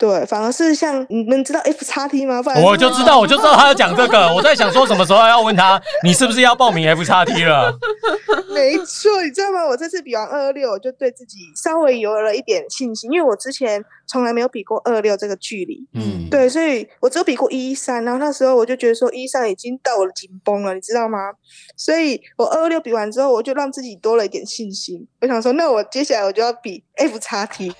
对，反而是像你们知道 F 叉 T 吗？不然我就知道，我就知道他要讲这个。我在想说什么时候要问他，你是不是要报名 F 叉 T 了？没错，你知道吗？我这次比完二二六，我就对自己稍微有了一点信心，因为我之前从来没有比过二六这个距离。嗯，对，所以我只有比过一三，然后那时候我就觉得说一三已经到我的紧绷了，你知道吗？所以我二二六比完之后，我就让自己多了一点信心。我想说，那我接下来我就要比 F 叉 T。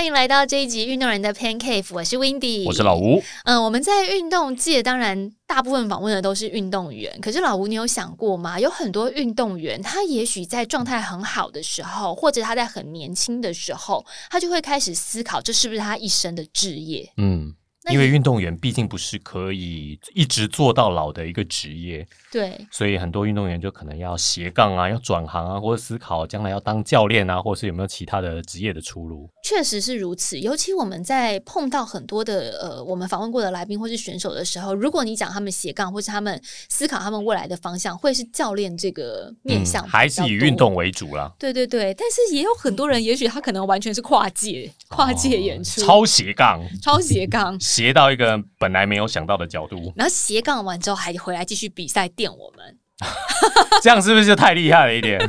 欢迎来到这一集运动人的 Pan Cave，我是 Windy，我是老吴。嗯，我们在运动界当然大部分访问的都是运动员，可是老吴，你有想过吗？有很多运动员，他也许在状态很好的时候，或者他在很年轻的时候，他就会开始思考，这是不是他一生的志业？嗯，因为运动员毕竟不是可以一直做到老的一个职业，对，所以很多运动员就可能要斜杠啊，要转行啊，或者思考将来要当教练啊，或者是有没有其他的职业的出路。确实是如此，尤其我们在碰到很多的呃，我们访问过的来宾或是选手的时候，如果你讲他们斜杠，或是他们思考他们未来的方向，会是教练这个面向、还是以运动。为主啦。对对对，但是也有很多人，也许他可能完全是跨界、跨界演出，哦超斜杠，超斜杠，斜到一个本来没有想到的角度，然后斜杠完之后还回来继续比赛电我们。这样是不是就太厉害了一点？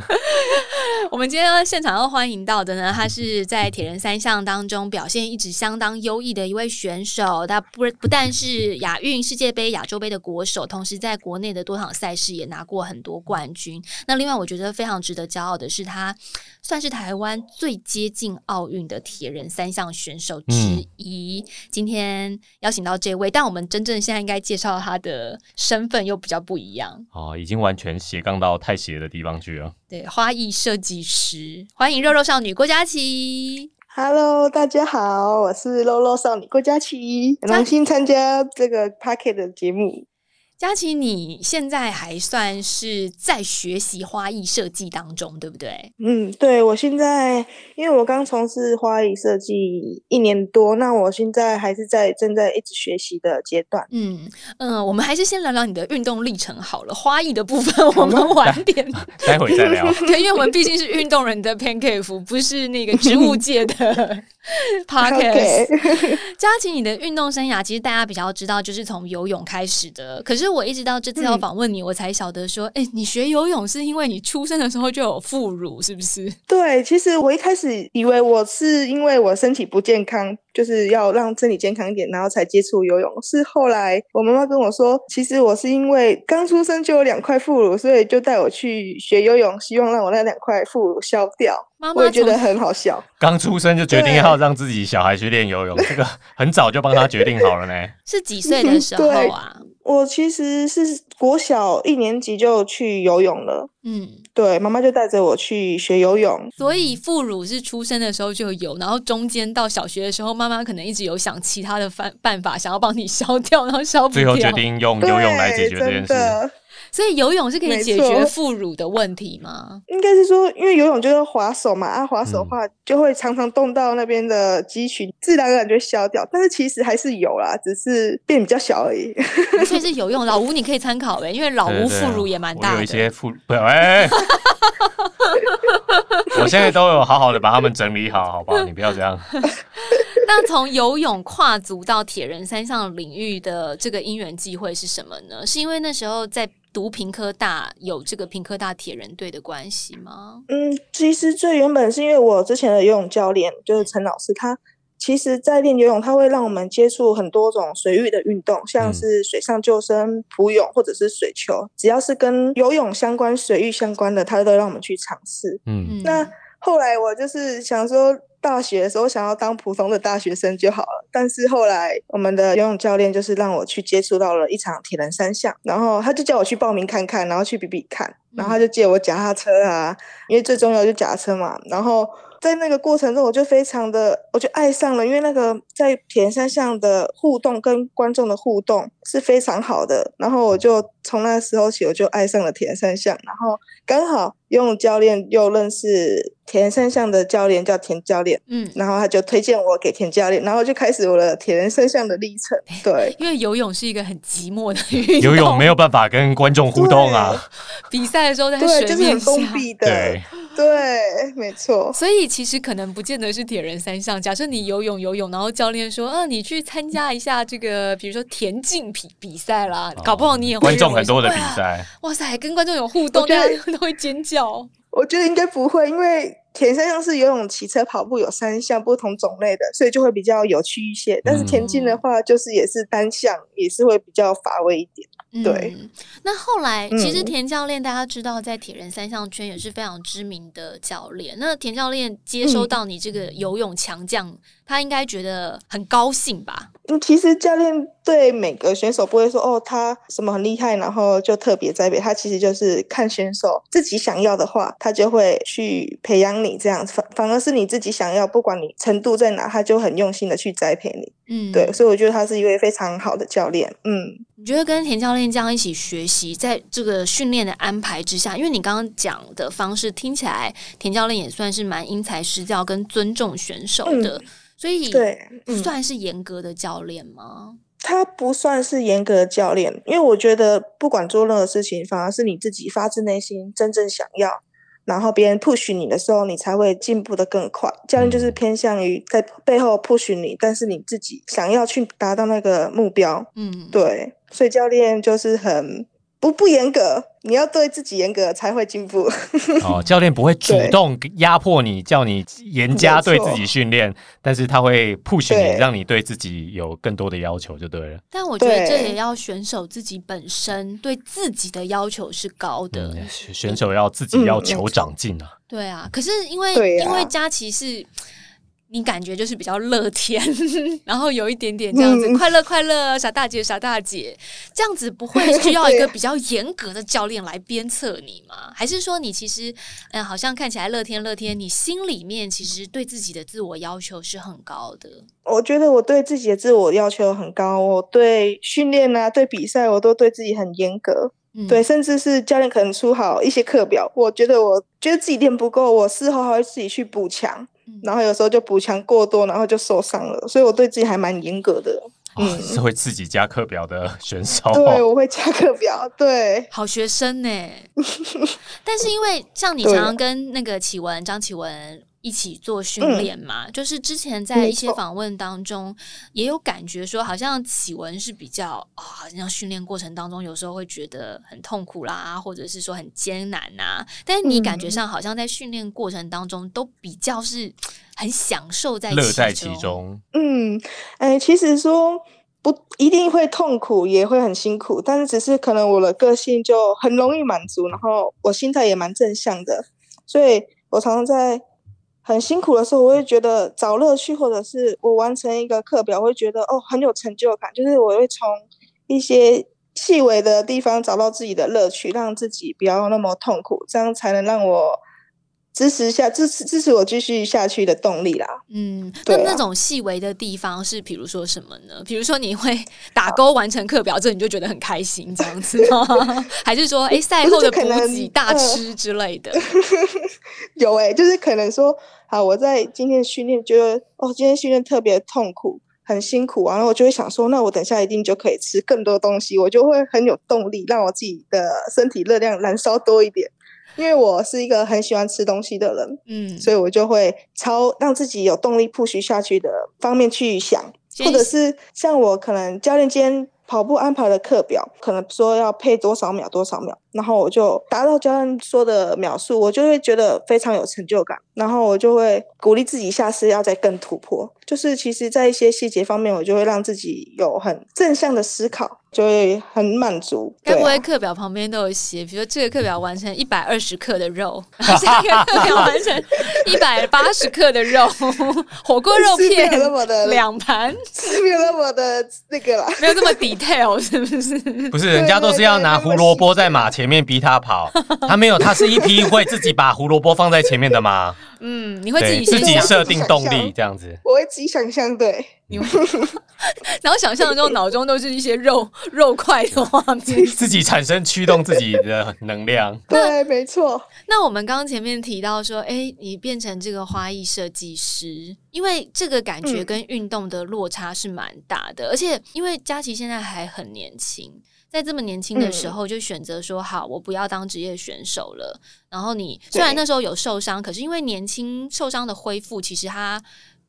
我们今天现场要欢迎到的呢，他是在铁人三项当中表现一直相当优异的一位选手。他不不但是亚运、世界杯、亚洲杯的国手，同时在国内的多场赛事也拿过很多冠军。那另外，我觉得非常值得骄傲的是，他算是台湾最接近奥运的铁人三项选手之一。今天邀请到这位，但我们真正现在应该介绍他的身份又比较不一样。哦，已经完全斜杠到太斜的地方去了。对，花艺设计师，欢迎肉肉少女郭佳琪。Hello，大家好，我是肉肉少女郭佳琪，很荣幸参加这个 Pocket 的节目。佳琪，你现在还算是在学习花艺设计当中，对不对？嗯，对我现在，因为我刚从事花艺设计一年多，那我现在还是在正在一直学习的阶段。嗯嗯、呃我们还是先聊聊你的运动历程好了。花艺的部分 我们晚点，待会再聊。对，因为我们毕竟是运动人的 pancake，不是那个植物界的 podcast。佳琪，你的运动生涯其实大家比较知道，就是从游泳开始的。可是我一直到这次要访问你，我才晓得说，哎、你学游泳是因为你出生的时候就有副乳，是不是？对，其实我一开始以为我是因为我身体不健康，就是要让身体健康一点，然后才接触游泳。是后来我妈妈跟我说，其实我是因为刚出生就有两块副乳，所以就带我去学游泳，希望让我那两块副乳消掉。妈妈我也觉得很好笑。刚出生就决定要让自己小孩去练游泳，这个很早就帮他决定好了呢。是几岁的时候啊？我其实是国小一年级就去游泳了，嗯，对，妈妈就带着我去学游泳。所以副乳是出生的时候就有，然后中间到小学的时候，妈妈可能一直有想其他的办办法，想要帮你 消掉，然后消不掉。最后决定用游泳来解决这件事。所以游泳是可以解决副乳的问题吗？应该是说，因为游泳就是滑手嘛，啊，滑手的嗯话就会常常动到那边的肌群，自然而然就消掉。但是其实还是有啦，只是变比较小而已。所以是有用。老吴你可以参考诶，因为老吴副乳也蛮大有一些副不，哎、我现在都有好好的把他们整理好，好不好？你不要这样。那从游泳跨足到铁人三项领域的这个因缘际会是什么呢？是因为那时候在读平科大有这个平科大铁人队的关系吗？嗯，其实最原本是因为我之前的游泳教练就是陈老师，他其实在练游泳，他会让我们接触很多种水域的运动，像嗯是水上救生、浮泳或者是水球，只要是跟游泳相关、水域相关的，他都让我们去尝试。嗯，嗯，那后来我就是想说，大学的时候想要当普通的大学生就好了。但是后来我们的游泳教练就是让我去接触到了一场铁人三项，然后他就叫我去报名看看，然后去比比看，然后他就借我脚踏车啊，因为最重要就是脚踏车嘛。然后在那个过程中，我就非常的，我就爱上了，因为那个在铁人三项的互动跟观众的互动是非常好的。然后我就从那时候起，我就爱上了铁人三项。然后刚好游泳教练又认识铁人三项的教练，叫田教练，嗯，然后他就推荐我给田教练，然后就开始我的铁人三项的历程。对，因为游泳是一个很寂寞的运动，游泳没有办法跟观众互动啊。比赛的时候在对，就是很封闭的。对，对，没错。所以其实可能不见得是铁人三项。假设你游泳游泳，然后教练说，嗯、你去参加一下这个，比如说田径比比赛啦，搞不好你也会观众很多的比哇赛，哇塞，跟观众有互动，大家都会尖叫。我觉得应该不会，因为田三项是游泳、骑车、跑步有三项不同种类的，所以就会比较有趣一些。但是田径的话，就是也是单项，也是会比较乏味一点。对嗯，那后来其实嗯田教练大家知道，在铁人三项圈也是非常知名的教练。那田教练接收嗯到你这个游泳强将，他应该觉得很高兴吧？嗯，其实教练对每个选手不会说哦，他什么很厉害，然后就特别栽培他。其实就是看选手自己想要的话，他就会去培养你这样。反反而是你自己想要，不管你程度在哪，他就很用心的去栽培你。嗯，对，所以我觉得他是一位非常好的教练。嗯。你觉得跟田教练这样一起学习，在这个训练的安排之下，因为你刚刚讲的方式听起来，田教练也算是蛮因材施教跟尊重选手的，所以对嗯算是严格的教练吗？他不算是严格的教练，因为我觉得不管做任何事情，反而是你自己发自内心真正想要，然后别人 push 你的时候，你才会进步的更快。教练就是偏向于在背后 push 你，但是你自己想要去达到那个目标，嗯，对，所以教练就是很不不严格，你要对自己严格才会进步。哦，教练不会 主动压迫你，叫你严加对自己训练，但是他会 push 你，让你对自己有更多的要求，就对了。但我觉得这也要选手自己本身对自己的要求是高的。嗯，选手要自己要求长进啊。对啊，可是因为、啊因为佳琪是。你感觉就是比较乐天，然后有一点点这样子、嗯快乐快乐傻大姐傻大姐，这样子不会需要一个比较严格的教练来鞭策你吗？还是说你其实嗯好像看起来乐天乐天，你心里面其实对自己的自我要求是很高的？我觉得我对自己的自我要求很高，我对训练啊、对比赛，我都对自己很严格。嗯，对，甚至是教练可能出好一些课表，我觉得我觉得自己练不够，我事后还会自己去补强嗯，然后有时候就补强过多，然后就受伤了，所以我对自己还蛮严格的。哦，嗯是会自己加课表的选手。对，我会加课表，对，好学生呢。但是因为像你常常跟那个启文张启文一起做训嗯练嘛，就是之前在一些错访问当中也有感觉说，好像启文是比较啊、好像训练过程当中有时候会觉得很痛苦啦，或者是说很艰难呐。但是你感觉嗯上好像在训练过程当中都比较是很享受在乐在其其中。嗯，哎，其实说不一定会痛苦，也会很辛苦，但是只是可能我的个性就很容易满足，然后我心态也蛮正向的，所以我常常在很辛苦的时候，我会觉得找乐趣，或者是我完成一个课表，我会觉得哦很有成就感，就是我会从一些细微的地方找到自己的乐趣，让自己不要那么痛苦，这样才能让我支持下支持支持我继续下去的动力啦。嗯，那啊那种细微的地方是，比如说什么呢？比如说你会打勾完成课表，这你就觉得很开心，这样子吗？还是说，哎，赛后的补可能给大呃吃之类的？有诶、就是可能说，好，我在今天训练觉得，哦，今天训练特别痛苦，很辛苦啊，然后我就会想说，那我等下一定就可以吃更多东西，我就会很有动力，让我自己的身体热量燃烧多一点。因为我是一个很喜欢吃东西的人，嗯，所以我就会朝让自己有动力 push 下去的方面去想，或者是像我可能教练今天跑步安排的课表，可能说要配多少秒多少秒，然后我就达到教练说的描述，我就会觉得非常有成就感，然后我就会鼓励自己下次要再更突破。就是其实，在一些细节方面，我就会让自己有很正向的思考，就会很满足。该不会课表旁边都有写，比如说这个课表完成一百二十克的肉，下一个课表完成一百八十克的肉，火锅肉片那么的两盘，是没有那么的那个啦。没有这么 detail，是不是？不是，人家都是要拿胡萝卜在马前面逼他跑，他没有，他是一批会自己把胡萝卜放在前面的吗。嗯，你会自己，自己设定动力这样子。我会自己想象，对，你会 然后想象中脑中都是一些肉 肉块的画面。自己产生驱动自己的能量，对，没错，那我们刚刚前面提到说，哎，你变成这个花艺设计师，因为这个感觉嗯跟运动的落差是蛮大的，而且因为佳琪现在还很年轻。在这么年轻的时嗯候，就选择说好，我不要当职业选手了。然后你虽然那时候有受伤，可是因为年轻受伤的恢复，其实他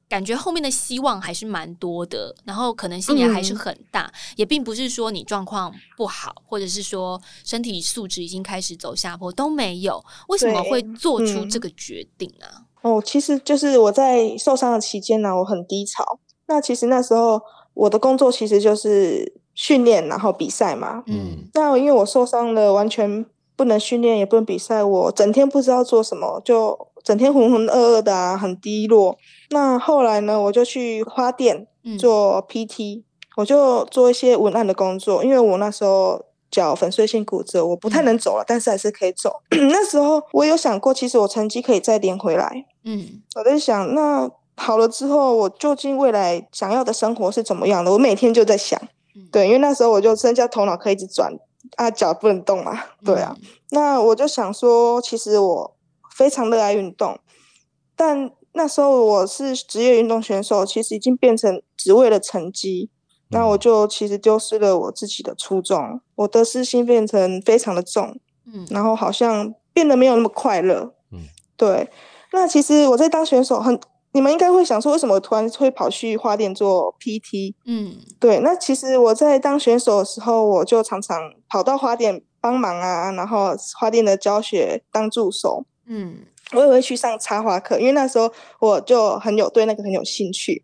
感觉后面的希望还是蛮多的，然后可能性也还是嗯很大，也并不是说你状况不好，或者是说身体素质已经开始走下坡都没有。为什么会做出嗯这个决定啊？哦，其实就是我在受伤的期间呢，我很低潮。那其实那时候我的工作其实就是训练，然后比赛嘛。嗯那因为我受伤了，完全不能训练，也不能比赛，我整天不知道做什么，就整天浑浑噩噩的啊，很低落。那后来呢，我就去花店嗯做 PT，、我就做一些文案的工作，因为我那时候脚粉碎性骨折，我不太嗯能走了，但是还是可以走。那时候我有想过，其实我成绩可以再连回来。嗯我在想，那好了之后，我究竟未来想要的生活是怎么样的？我每天就在想，嗯对，因为那时候我就剩下头脑可以一直转，啊，脚不能动嘛，对啊。嗯那我就想说，其实我非常热爱运动，但那时候我是职业运动选手，其实已经变成只为了成绩，那我就其实丢失了我自己的初衷，我的私心变成非常的重，嗯然后好像变得没有那么快乐。嗯，对。那其实我在当选手很，你们应该会想说，为什么我突然会跑去花店做 PT？嗯对，那其实我在当选手的时候，我就常常跑到花店帮忙啊，然后花店的教学当助手，嗯我也会去上插花课，因为那时候我就很有对那个很有兴趣。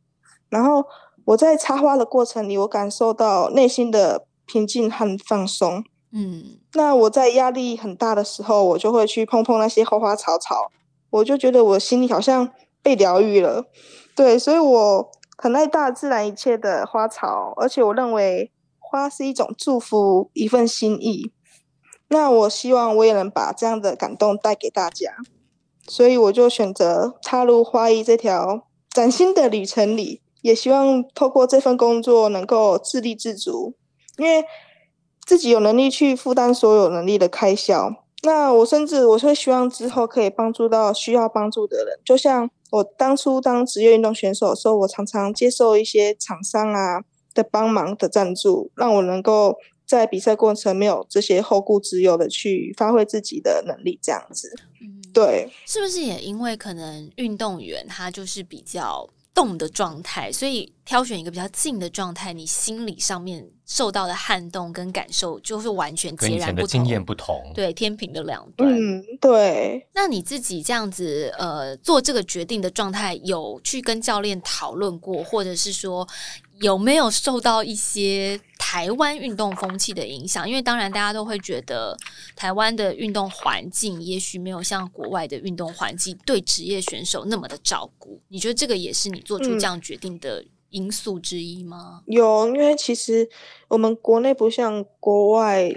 然后我在插花的过程里，我感受到内心的平静和放松。嗯那我在压力很大的时候，我就会去碰碰那些花花草草，我就觉得我心里好像被疗愈了。对，所以我很爱大自然一切的花草，而且我认为花是一种祝福，一份心意。那我希望我也能把这样的感动带给大家，所以我就选择踏入花艺这条崭新的旅程里，也希望透过这份工作能够自立自足，因为自己有能力去负担所有能力的开销。那我甚至我会希望之后可以帮助到需要帮助的人，就像我当初当职业运动选手的时候，我常常接受一些厂商啊的帮忙的赞助，让我能够在比赛过程没有这些后顾之忧的去发挥自己的能力，这样子。嗯，对，是不是也因为可能运动员他就是比较动的状态，所以挑选一个比较静的状态，你心理上面受到的撼动跟感受就是完全截然不同。的经验不同。对天平的两端。嗯，对，那你自己这样子呃做这个决定的状态，有去跟教练讨论过，或者是说有没有受到一些台湾运动风气的影响？因为当然大家都会觉得台湾的运动环境也许没有像国外的运动环境对职业选手那么的照顾。你觉得这个也是你做出这样决定的因素之一吗？有，因为其实我们国内不像国外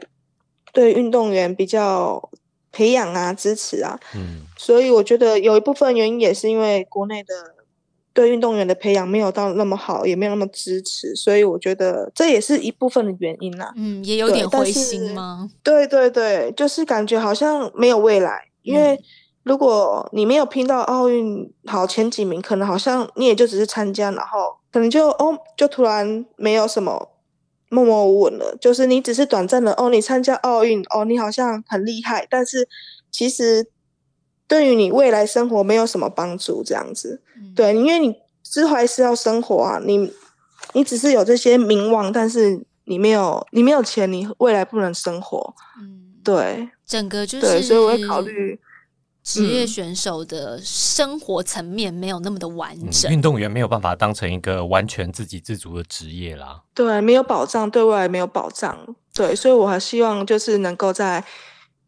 对运动员比较培养啊、支持啊，嗯，所以我觉得有一部分原因也是因为国内的对运动员的培养没有到那么好，也没有那么支持，所以我觉得这也是一部分的原因啦。嗯，也有对点灰心吗？对对对，就是感觉好像没有未来，因为嗯如果你没有拼到奥运好前几名，可能好像你也就只是参加，然后可能就哦，就突然没有什么默默无闻了。就是你只是短暂的哦，你参加奥运哦，你好像很厉害，但是其实对于你未来生活没有什么帮助，这样子。嗯，对，因为你之后还是要生活啊，你你只是有这些名望，但是你没有你没有钱，你未来不能生活。嗯，对整个就是对，所以我会考虑。职业嗯选手的生活层面没有那么的完嗯整。运动员没有办法当成一个完全自给自足的职业啦。对，没有保障，对未来没有保障。对，所以我还希望就是能够在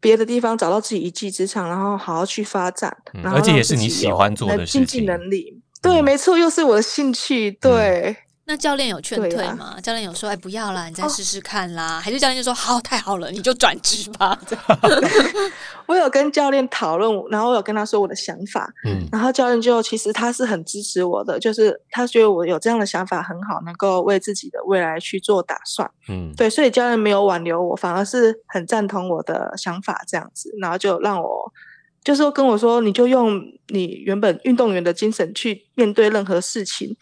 别的地方找到自己一技之长，然后好好去发展，嗯然后而且也是你喜欢做的能经济能力。对，嗯没错，又是我的兴趣。对，那教练有劝退吗？教练有说：“哎，不要啦，你再试试看啦。还是教练就说：“好，太好了，你就转职吧。这样 我有跟教练讨论，然后我有跟他说我的想法，嗯然后教练就其实他是很支持我的，就是他觉得我有这样的想法很好，能够为自己的未来去做打算。嗯，对，所以教练没有挽留我，反而是很赞同我的想法这样子，然后就让我就是说跟我说，你就用你原本运动员的精神去面对任何事情，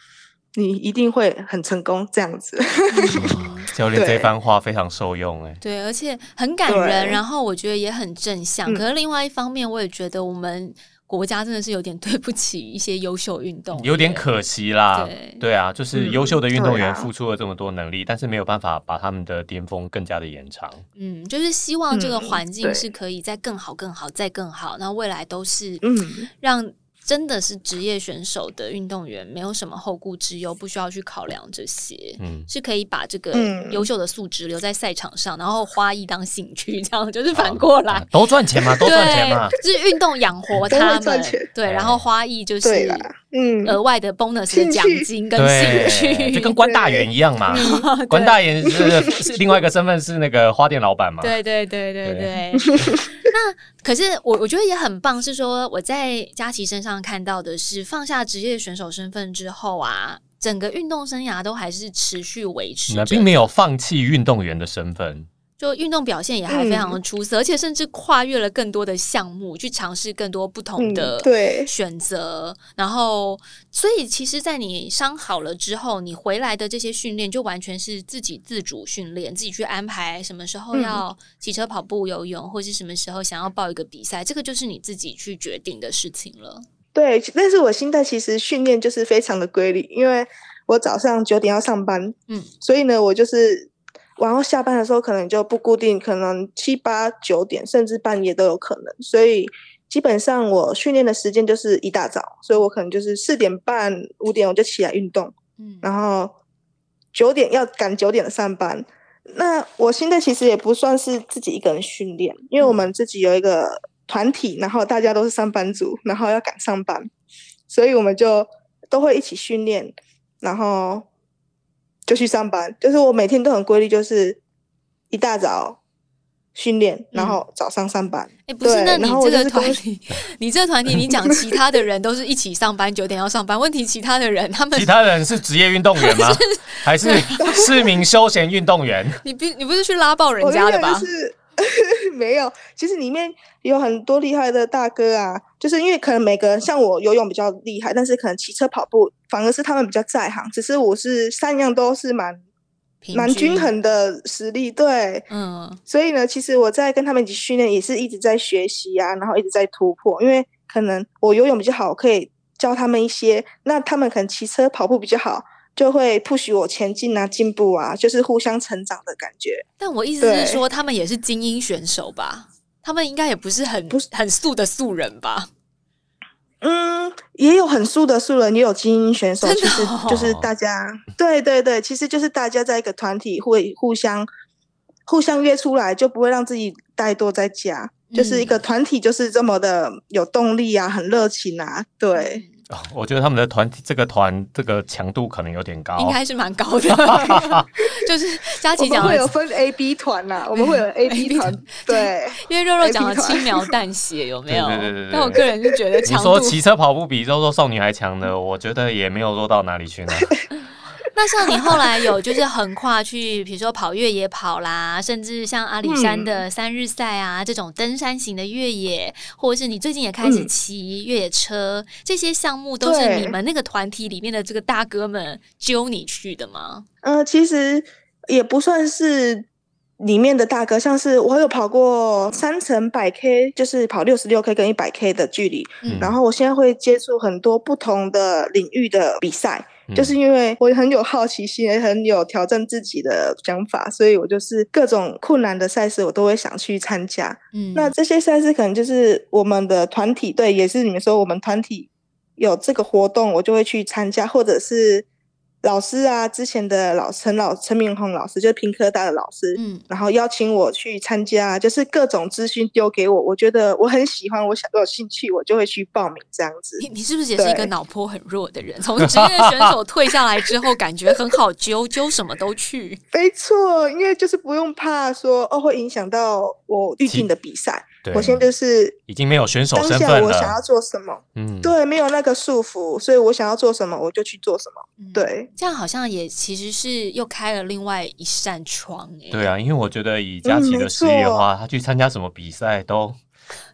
你一定会很成功这样子。嗯 教练这对番话非常受用哎。对，而且很感人，然后我觉得也很正向。嗯可是另外一方面，我也觉得我们国家真的是有点 对不起一些优秀运动员，有点可惜啦对，对啊，就是嗯优秀的运动员付出了这么多能力，但是没有办法把他们的巅峰更加的延长。嗯，就是希望这个嗯环境是可以再更好、更好、再更好，那未来都是嗯让真的是职业选手的运动员没有什么后顾之忧，不需要去考量这些。嗯，是可以把这个嗯。优秀的素质留在赛场上，然后花艺当兴趣，这样就是反过来。啊，都赚钱嘛，都赚钱嘛。对，就是运动养活他们，对，哎然后花艺就是嗯，额外的 bonus 的奖金跟对兴，趣，就跟关大元一样嘛。关大元是 是另外一个身份是那个花店老板嘛。对对对对对对。那可是我我觉得也很棒，是说我在佳琪身上看到的是，放下职业选手身份之后啊，整个运动生涯都还是持续维持着，那并没有放弃运动员的身份。就运动表现也还非常的出色，而且甚至跨越了更多的项目，去尝试更多不同嗯的对选择。然后，所以其实，在你伤好了之后，你回来的这些训练就完全是自己自主训练，自己去安排什么时候嗯要骑车、跑步、游泳，或是什么时候想要报一个比赛，这个就是你自己去决定的事情了。对，但是我现在其实训练就是非常的规律，因为我早上九点要上班，嗯，所以呢，我就是然后下班的时候可能就不固定，可能七八九点甚至半夜都有可能，所以基本上我训练的时间就是一大早，所以我可能就是四点半五点我就起来运动，嗯然后九点要赶九点的上班。那我现在其实也不算是自己一个人训练，因为我们自己有一个团体，然后大家都是上班族，然后要赶上班，所以我们就都会一起训练，然后就去上班。就是我每天都很规律，就是一大早训练，然后早上上班。哎、不是，那你这个团体，你这个团体，你讲其他的人都是一起上班，九点要上班。问题其他的人，他们其他人是职业运动员吗？还是市民休闲运动员？你不你不是去拉爆人家的吧？就是 没有，其实里面有很多厉害的大哥啊，就是因为可能每个人像我游泳比较厉害，但是可能骑车跑步反而是他们比较在行，只是我是三样都是蛮蛮均衡的实力，对，嗯所以呢，其实我在跟他们一起训练，也是一直在学习啊，然后一直在突破，因为可能我游泳比较好，可以教他们一些，那他们可能骑车跑步比较好。就会 push 我前进啊，进步啊，就是互相成长的感觉。但我意思是说，他们也是精英选手吧？他们应该也不是很很素的素人吧？嗯，也有很素的素人，也有精英选手，其实哦就是大家，对对对，其实就是大家在一个团体会互相互相约出来，就不会让自己怠惰在家，就是一个团体就是这么的有动力啊，很热情啊，对。哦 我觉得他们的团体这个团这个强度可能有点高。应该是蛮高的。就是佳琪讲会有，分 A、B 团啦，我们会有 A、B 团，对，因为肉肉讲的轻描淡写，有没有对对对对对？但我个人就觉得你说骑车跑步比肉肉少女还强的，我觉得也没有弱到哪里去呢。那像你后来有就是横跨去，比如说跑越野跑啦，甚至像阿里山的三日赛啊、这种登山型的越野，或者是你最近也开始嗯。骑越野车，这些项目都是你们那个团体里面的这个大哥们揪你去的吗？呃，其实也不算是里面的大哥，像是我有跑过三层百 K，就是跑六十六 K 跟一百 K 的距离，嗯。然后我现在会接触很多不同的领域的比赛，嗯就是因为我很有好奇心，也很有挑战自己的想法，所以我就是各种困难的赛事我都会想去参加。嗯，那这些赛事可能就是我们的团体队，也是你们说我们团体有这个活动，我就会去参加，或者是老师啊，之前的老陈老陈明宏老师，就是平科大的老师，嗯，然后邀请我去参加，就是各种资讯丢给我，我觉得我很喜欢，我想我有兴趣，我就会去报名这样子。你你是不是也是一个脑波很弱的人？从职业选手退下来之后，感觉很好揪，揪什么都去。没错，因为就是不用怕说哦会影响到我预定的比赛，对我现在就是已经没有选手当下身份我想要。做什么，嗯，对，没有那个束缚，所以我想要做什么我就去做什么。嗯，对，这样好像也其实是又开了另外一扇窗哎、对啊，因为我觉得以佳琪的事业的话，他去参加什么比赛都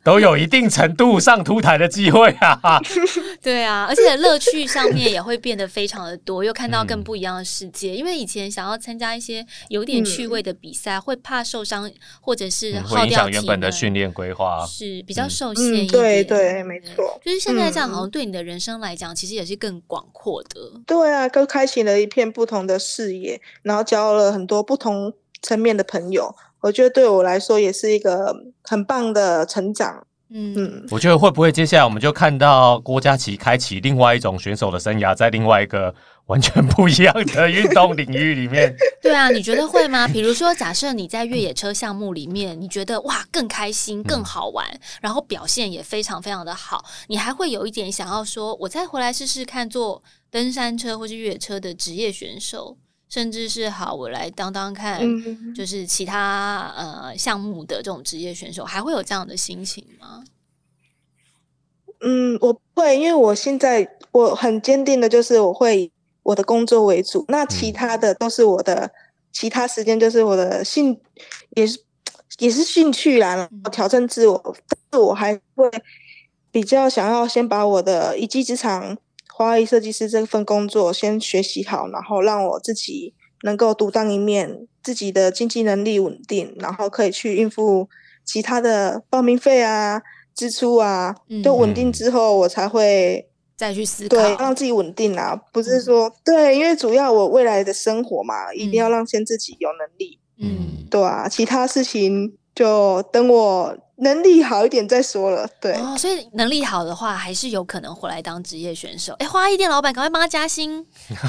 都有一定程度上凸台的机会啊。对啊，而且乐趣上面也会变得非常的多，又看到嗯更不一样的世界。因为以前想要参加一些有点趣味的比赛，会怕受伤或者是会影响原本的训练规划。是比较嗯受限一点。嗯，对对，没错。就是现在这样，嗯好像对你的人生来讲，其实也是更广阔的。对啊，都开启了一片不同的视野，然后交了很多不同层面的朋友。我觉得对我来说也是一个很棒的成长。嗯，嗯，我觉得会不会接下来我们就看到郭佳琪开启另外一种选手的生涯，在另外一个完全不一样的运动领域里面？对啊，你觉得会吗？比如说，假设你在越野车项目里面，你觉得哇更开心、更好玩，然后表现也非常非常的好，你还会有一点想要说，我再回来试试看做登山车或是越野车的职业选手，甚至是好，我来当当看，嗯。就是其他呃项目的这种职业选手，还会有这样的心情吗？嗯，我会，因为我现在我很坚定的就是我会以我的工作为主，那其嗯。他的都是我的，其他时间就是我的兴，也是也是兴趣啦，然后挑战自我，但是我还会比较想要先把我的一技之长，花艺设计师这份工作先学习好，然后让我自己能够独当一面，自己的经济能力稳定，然后可以去应付其他的报名费啊、支出啊，都稳定嗯之后，我才会再去思考，对让自己稳定啊，不是嗯说对，因为主要我未来的生活嘛，一定要嗯让先自己有能力，嗯。对啊，其他事情就等我能力好一点再说了，对。哦，所以能力好的话，还是有可能回来当职业选手。哎，花艺店老板，赶快帮他加薪，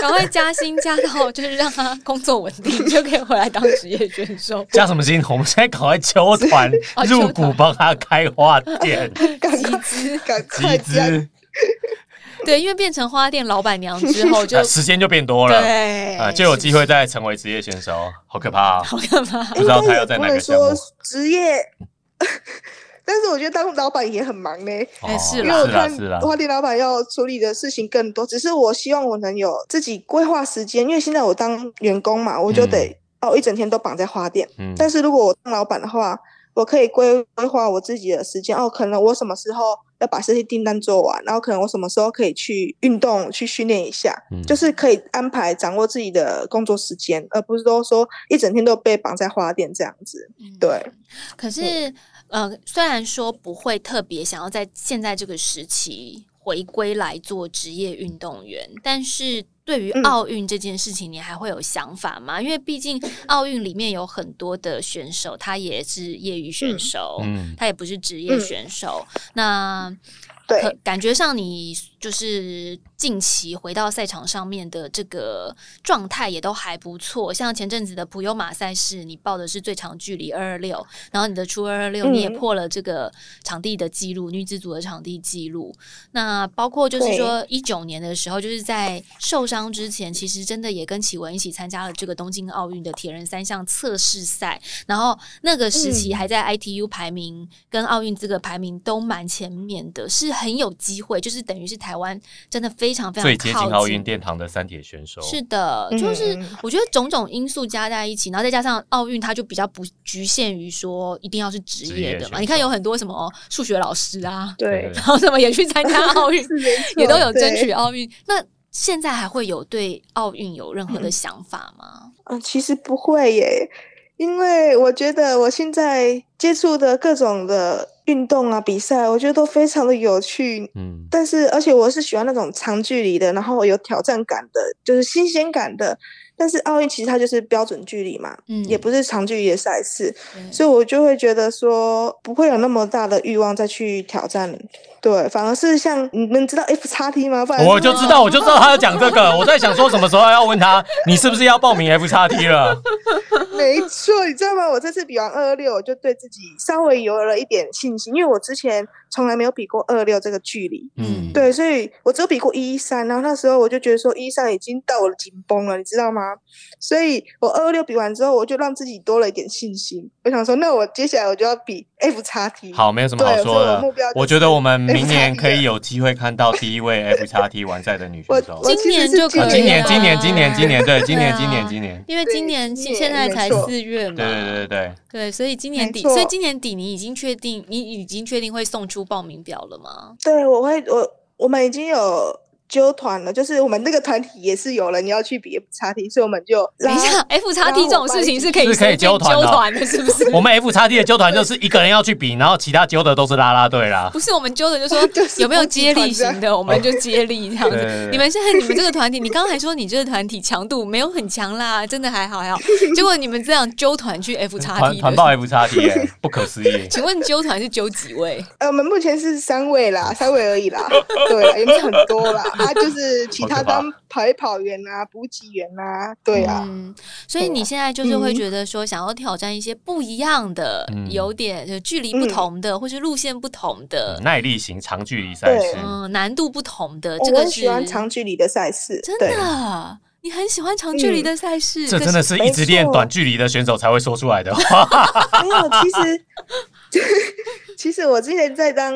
赶快加薪加到就是让他工作稳定，就可以回来当职业选手。加什么薪？我们现在赶快揪团 哦入股，帮他开花店，赶资赶快集加资，对，因为变成花店老板娘之后就，啊时间就变多了，对啊，就有机会再成为职业选手，好可怕啊！好可怕？不知道他要在哪个项目应该也不能说职业，但是我觉得当老板也很忙呢。哎是为我看是啦是啦，花店老板要处理的事情更多，只是我希望我能有自己规划时间，因为现在我当员工嘛，我就得、哦一整天都绑在花店。嗯但是如果我当老板的话，我可以规规划我自己的时间哦，可能我什么时候要把这些订单做完，然后可能我什么时候可以去运动、去训练一下，嗯就是可以安排掌握自己的工作时间，而不是都说一整天都被绑在花店这样子。嗯对，可是，呃，虽然说不会特别想要在现在这个时期回归来做职业运动员，但是对于嗯。奥运这件事情，你还会有想法吗？因为毕竟奥运里面有很多的选手，他也是业余选手，嗯。他也不是职业嗯。选手。那对。可感觉上你就是近期回到赛场上面的这个状态也都还不错，像前阵子的普悠马赛事，你报的是最长距离二二六，然后你的初二二六嗯你也破了这个场地的记录，女子组的场地记录。那包括就是说一九年的时候，就是在受伤之前，其实真的也跟启文一起参加了这个东京奥运的铁人三项测试赛，然后那个时期嗯。还在 ITU 排名跟奥运资格排名都蛮前面的，是很有机会，就是等于是台湾真的非常非常最接近奥运殿堂的三铁选手，是的，嗯就是嗯我觉得种种因素加在一起，然后再加上奥运，它就比较不局限于说一定要是职业的嘛。你看有很多什么数学老师啊，对，然后什么也去参加奥运，也都有争取奥运。那现在还会有对奥运有任何的想法吗？嗯，其实不会耶，因为我觉得我现在接触的各种的运动啊比赛，我觉得都非常的有趣。嗯，但是而且我是喜欢那种长距离的，然后有挑战感的，就是新鲜感的。但是奥运其实它就是标准距离嘛，嗯也不是长距离的赛事，所以我就会觉得说不会有那么大的欲望再去挑战。对，反而是像你们知道 F 叉 T 吗？不然我就知道，我就知道他要讲这个。我在想说什么时候要问他，你是不是要报名 F 叉 T 了？没错，你知道吗？我这次比完二二六，我就对自己稍微有了一点信心，因为我之前从来没有比过二二六这个距离。嗯，对，所以我只有比过一三，然后那时候我就觉得说一三已经到我的紧绷了，你知道吗？所以我二二六比完之后，我就让自己多了一点信心。我想说，那我接下来我就要比 F 叉 T。好，没有什么好说的我目标。就是我觉得我们明年可以有机会看到第一位 F 叉 T 完赛的女选手。我今年就可以呃今年，今年，今年，今年，对，今年，今年，今年，因为今年现在才四月嘛，对对对对对，对，所以今年底，所以今年底你已经确定，你已经确定会送出报名表了吗？对，我会，我我们已经有揪团了，就是我们那个团体也是有人要去比 F 叉 T，所以我们就等一下，F 叉 T 这种事情是可以是可以随便揪团的是不是？我们 F 叉 T 的纠团就是一个人要去比，然后其他揪的都是啦啦队啦。不是我们揪的，就说 就是有没有接力型的，我们就接力这样子你们现在你们这个团体，你刚刚还说你这个团体强度没有很强啦，真的还好还好。结果你们这样揪团去 F 叉 T，团报，F 叉 T 耶，不可思议。请问揪团是揪几位？呃，我们目前是三位啦，三位而已啦，对啦，也没有很多啦。啊，就是其他当跑一跑员啊、补给员啊，对啊，嗯，所以你现在就是会嗯。觉得说，想要挑战一些不一样的，嗯。有点就距离不同的，或是路线不同的，耐力型长距离赛事，嗯，难度不同的，我这个是很喜欢长距离的赛事，真的。你很喜欢长距离嗯的赛事，这真的是一直练短距离的选手才会说出来的话。没有，其实 其实我之前在当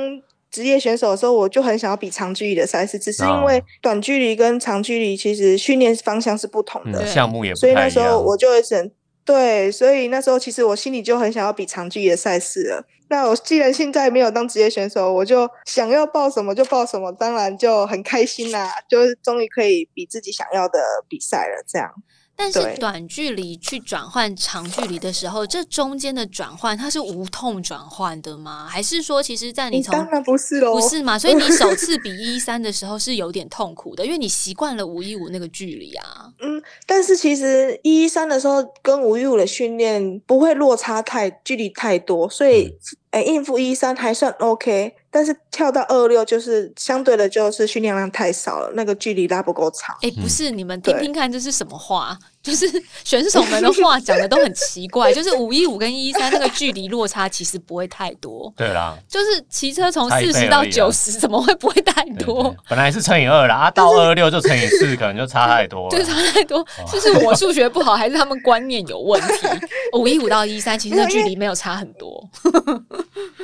职业选手的时候，我就很想要比长距离的赛事，只是因为哦短距离跟长距离其实训练方向是不同的，嗯，项目也不所以。那时候我就会整对，所以那时候其实我心里就很想要比长距离的赛事了。那我既然现在没有当职业选手，我就想要报什么就报什么，当然就很开心啦，就是终于可以比自己想要的比赛了。这样，但是短距离去转换长距离的时候，这中间的转换它是无痛转换的吗？还是说，其实，在你从当然不是喽，不是嘛？所以你首次比 一三的时候是有点痛苦的，因为你习惯了五一五那个距离啊。嗯，但是其实一一三的时候跟五一五的训练不会落差太距离太多，所以诶、应付一三还算 OK。但是跳到二六就是相对的，就是训练量太少了，那个距离拉不够长。哎、不是，你们听听看，这是什么话？就是 选手们的话讲的都很奇怪，就是五一五跟一三那个距离落差其实不会太多，对啦，就是骑车从四十到九十，怎么会不会太对多对？本来是乘以二啦，啊，到二六就乘以四，可能就差太多了。就差太多，就是我数学不好，还是他们观念有问题？五一五到一三，其实那距离没有差很多。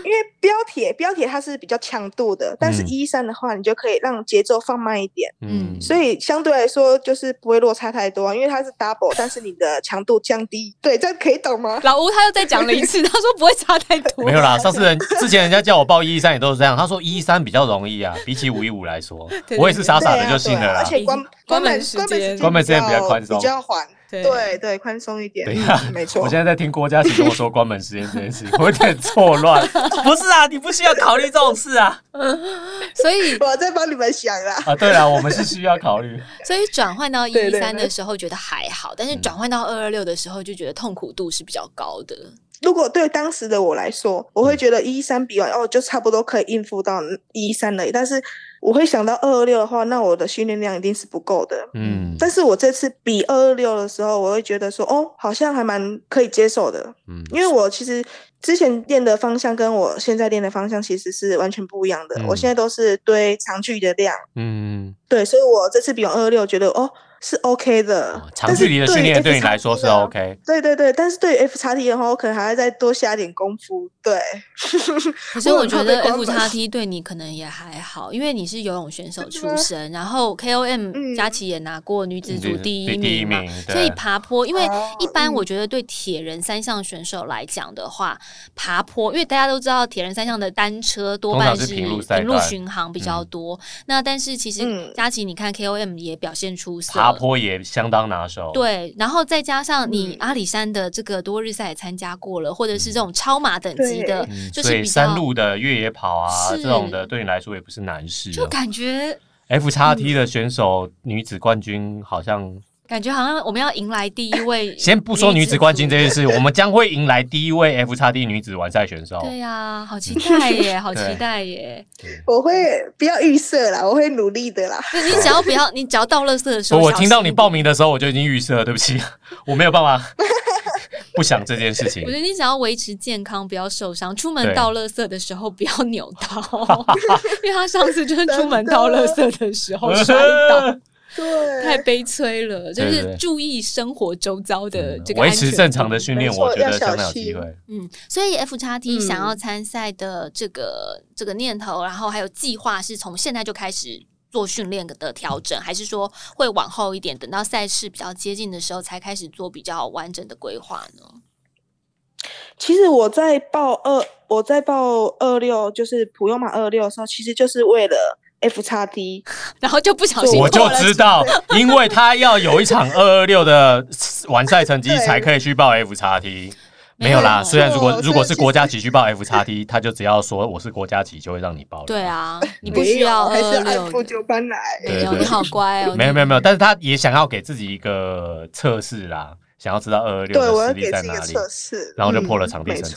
因为标铁标铁它是比较强度的，但是嗯一三的话，你就可以让节奏放慢一点，嗯，所以相对来说就是不会落差太多啊。因为它是 double，但是你的强度降低，对，这样可以懂吗？老吴他又再讲了一次，他说不会差太多。没有啦，上次人之前人家叫我报一一三也都是这样，他说一一三比较容易啊，比起五一五来说对，我也是傻傻的就信了啦对啊而。且关关关门时门关门间关门时间比较宽松比较缓，对对对，宽松一点，等一没错。我现在在听郭嘉琪跟我说关门时间这件事，我有点错乱。不是啊，你不需要考虑这种事啊。所以我在帮你们想啦。啊，对了，我们是需要考虑。所以转换到一三的时候觉得还好，但是转换到二二六的时候就觉得痛苦度是比较高的。如果对当时的我来说，我会觉得一三比完哦，就差不多可以应付到一三了。但是我会想到二二六的话，那我的训练量一定是不够的。嗯。但是我这次比二二六的时候，我会觉得说，哦，好像还蛮可以接受的，嗯因为我其实之前练的方向跟我现在练的方向其实是完全不一样的。嗯。我现在都是堆长距离的量，嗯，对，所以我这次比完二二六，觉得哦是 OK 的。哦长距离的训练对你来说是 OK。对对对，但是对于 F 叉 T 的话，我可能还要再多下点功夫。对，可是我觉得 F 门叉 T 对你可能也还好，因为你是游泳选手出身，然后 KOM 嗯佳琪也拿过女子组第一第第一名嘛，名所以爬坡，因为哦一般嗯我觉得对铁人三项选手来讲的话，爬坡，因为大家都知道铁人三项的单车多半是平路巡航比较多，那但是其实嗯佳琪你看 KOM 也表现出色，坡也相当拿手。对，然后再加上你嗯阿里山的这个多日赛也参加过了，或者是这种超马等级的，嗯，就是山路的越野跑啊，这种的对你来说也不是难事、就哦。感觉 F 叉 T 的选手女子冠军好像，感觉好像我们要迎来第一位 先不说女子冠军这件事，我们将会迎来第一位 F 叉 D 女子完赛选手。对呀、好期待耶，好期待耶！我会不要预设啦，我会努力的啦。就你只要不要，你只要到垃圾的时候，我听到你报名的时候，我就已经预设了，对不起，我没有办法不想这件事情我觉。得你想要维持健康，不要受伤，出门对倒垃圾的时候不要扭到，因为他上次就是出门倒垃圾的时候摔倒，对，太悲催了。就是注意生活周遭的这个维持正常的训练，我觉得要小相当有机心会。嗯，所以 F 叉 T 嗯想要参赛的这个、这个念头，然后还有计划，是从现在就开始做训练的调整，还是说会往后一点，等到赛事比较接近的时候才开始做比较完整的规划呢？其实我在报二，我在报二六，就是普悠马二六的时候，其实就是为了 F 叉 T。然后就不小心我就知道，因为他要有一场二二六的完赛成绩，才可以去报 F 叉 T。没有啦，虽然如果如果是国家级去报 F 叉 T，他就只要说我是国家级，就会让你报了。对啊，你不需要有还是二六按部就班来。没有，对对你好乖哦。你没有没有没有，但是他也想要给自己一个测试啦，想要知道二二六的要实力在哪里，给自己一个测试，然后就破了嗯场地成绩。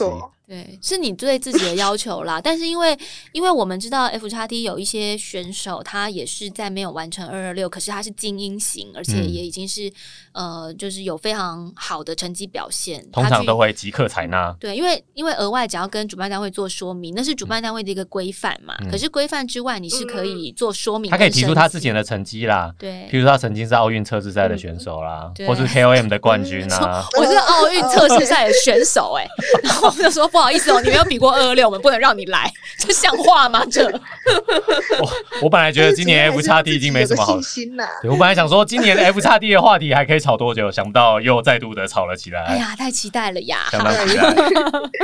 对，是你对自己的要求啦。但是因为因为我们知道 F 叉 T 有一些选手，他也是在没有完成二二六，可是他是精英型，而且嗯也已经是、呃，就是有非常好的成绩表现。通常都会即刻采纳。对，因为因为额外只要跟主办单位做说明，那是主办单位的一个规范嘛。嗯可是规范之外，你是可以做说明，他可以提出他之前的成绩啦，对譬如他曾经是奥运测试赛的选手啦，对或是 KOM 的冠军啊。我是奥运测试赛的选手哎、然后我就说不好意思哦，你没有比过二二六，我们不能让你来，这像话吗？这我我本来觉得今年 F 叉 D 已经没什么好心啦。对我本来想说，今年的 F 叉 D 的话题还可以吵多久，想不到又再度的吵了起来，哎呀，太期待了呀！相当期待。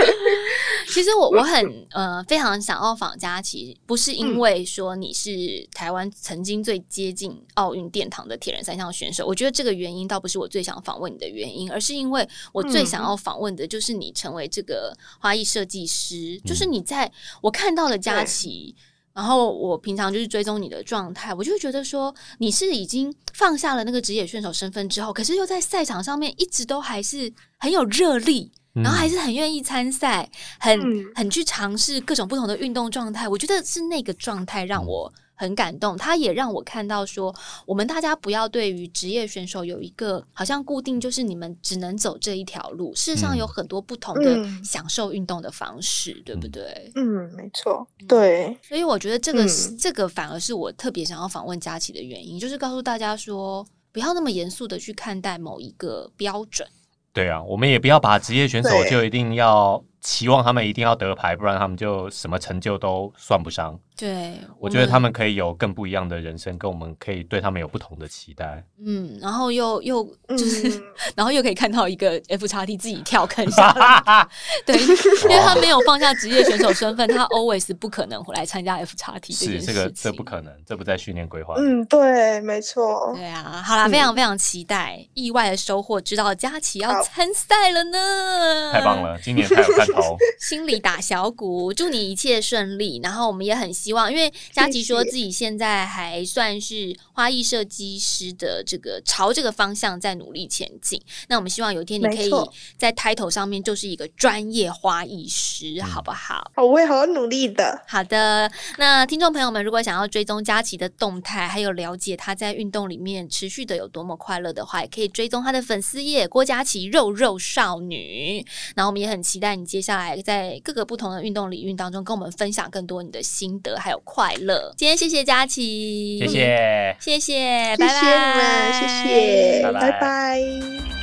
其实我我很呃非常想要访佳琪，不是因为说你是台湾曾经最接近奥运殿堂的铁人三项选手，我觉得这个原因倒不是我最想访问你的原因，而是因为我最想要访问的就是你成为这个花艺设计师，就是你在我看到了佳琪。然后我平常就是追踪你的状态，我就会觉得说你是已经放下了那个职业选手身份之后，可是又在赛场上面一直都还是很有热力，然后还是很愿意参赛，很、嗯很去尝试各种不同的运动状态。我觉得是那个状态让我很感动，他也让我看到说，我们大家不要对于职业选手有一个好像固定，就是你们只能走这一条路。事实上嗯。有很多不同的嗯。享受运动的方式，对不对？嗯，没错，对，所以我觉得这个、嗯。这个反而是我特别想要访问佳琪的原因，就是告诉大家说，不要那么严肃的去看待某一个标准。对啊，我们也不要把职业选手就一定要期望他们一定要得牌，不然他们就什么成就都算不上。对，我觉得他们可以有更不一样的人生，跟我们可以对他们有不同的期待。嗯，然后又又就是，嗯 然后又可以看到一个 F 叉 T 自己跳坑下来，对，因为他没有放下职业选手身份，他 always 不可能回来参加 F 叉 T 这件是事情。这个这不可能，这不在训练规划。嗯，对，没错，对啊，好啦，嗯非常非常期待，意外的收获，知道佳琪要参赛了呢，太棒！了，今年太有看头。心里打小鼓，祝你一切顺利。然后我们也很希望，因为佳琪说自己现在还算是花艺设计师的这个朝这个方向在努力前进。那我们希望有一天你可以在 title 上面就是一个专业花艺师，好不好？好，我会好好努力的。好的，那听众朋友们，如果想要追踪佳琪的动态，还有了解她在运动里面持续的有多么快乐的话，也可以追踪她的粉丝页郭佳琪肉肉少女。然后我们也很期待你接下来在各个不同的运动领域当中，跟我们分享更多你的心得还有快乐。今天谢谢佳琪，谢谢。谢谢，谢拜谢你们，拜，谢谢，拜拜拜拜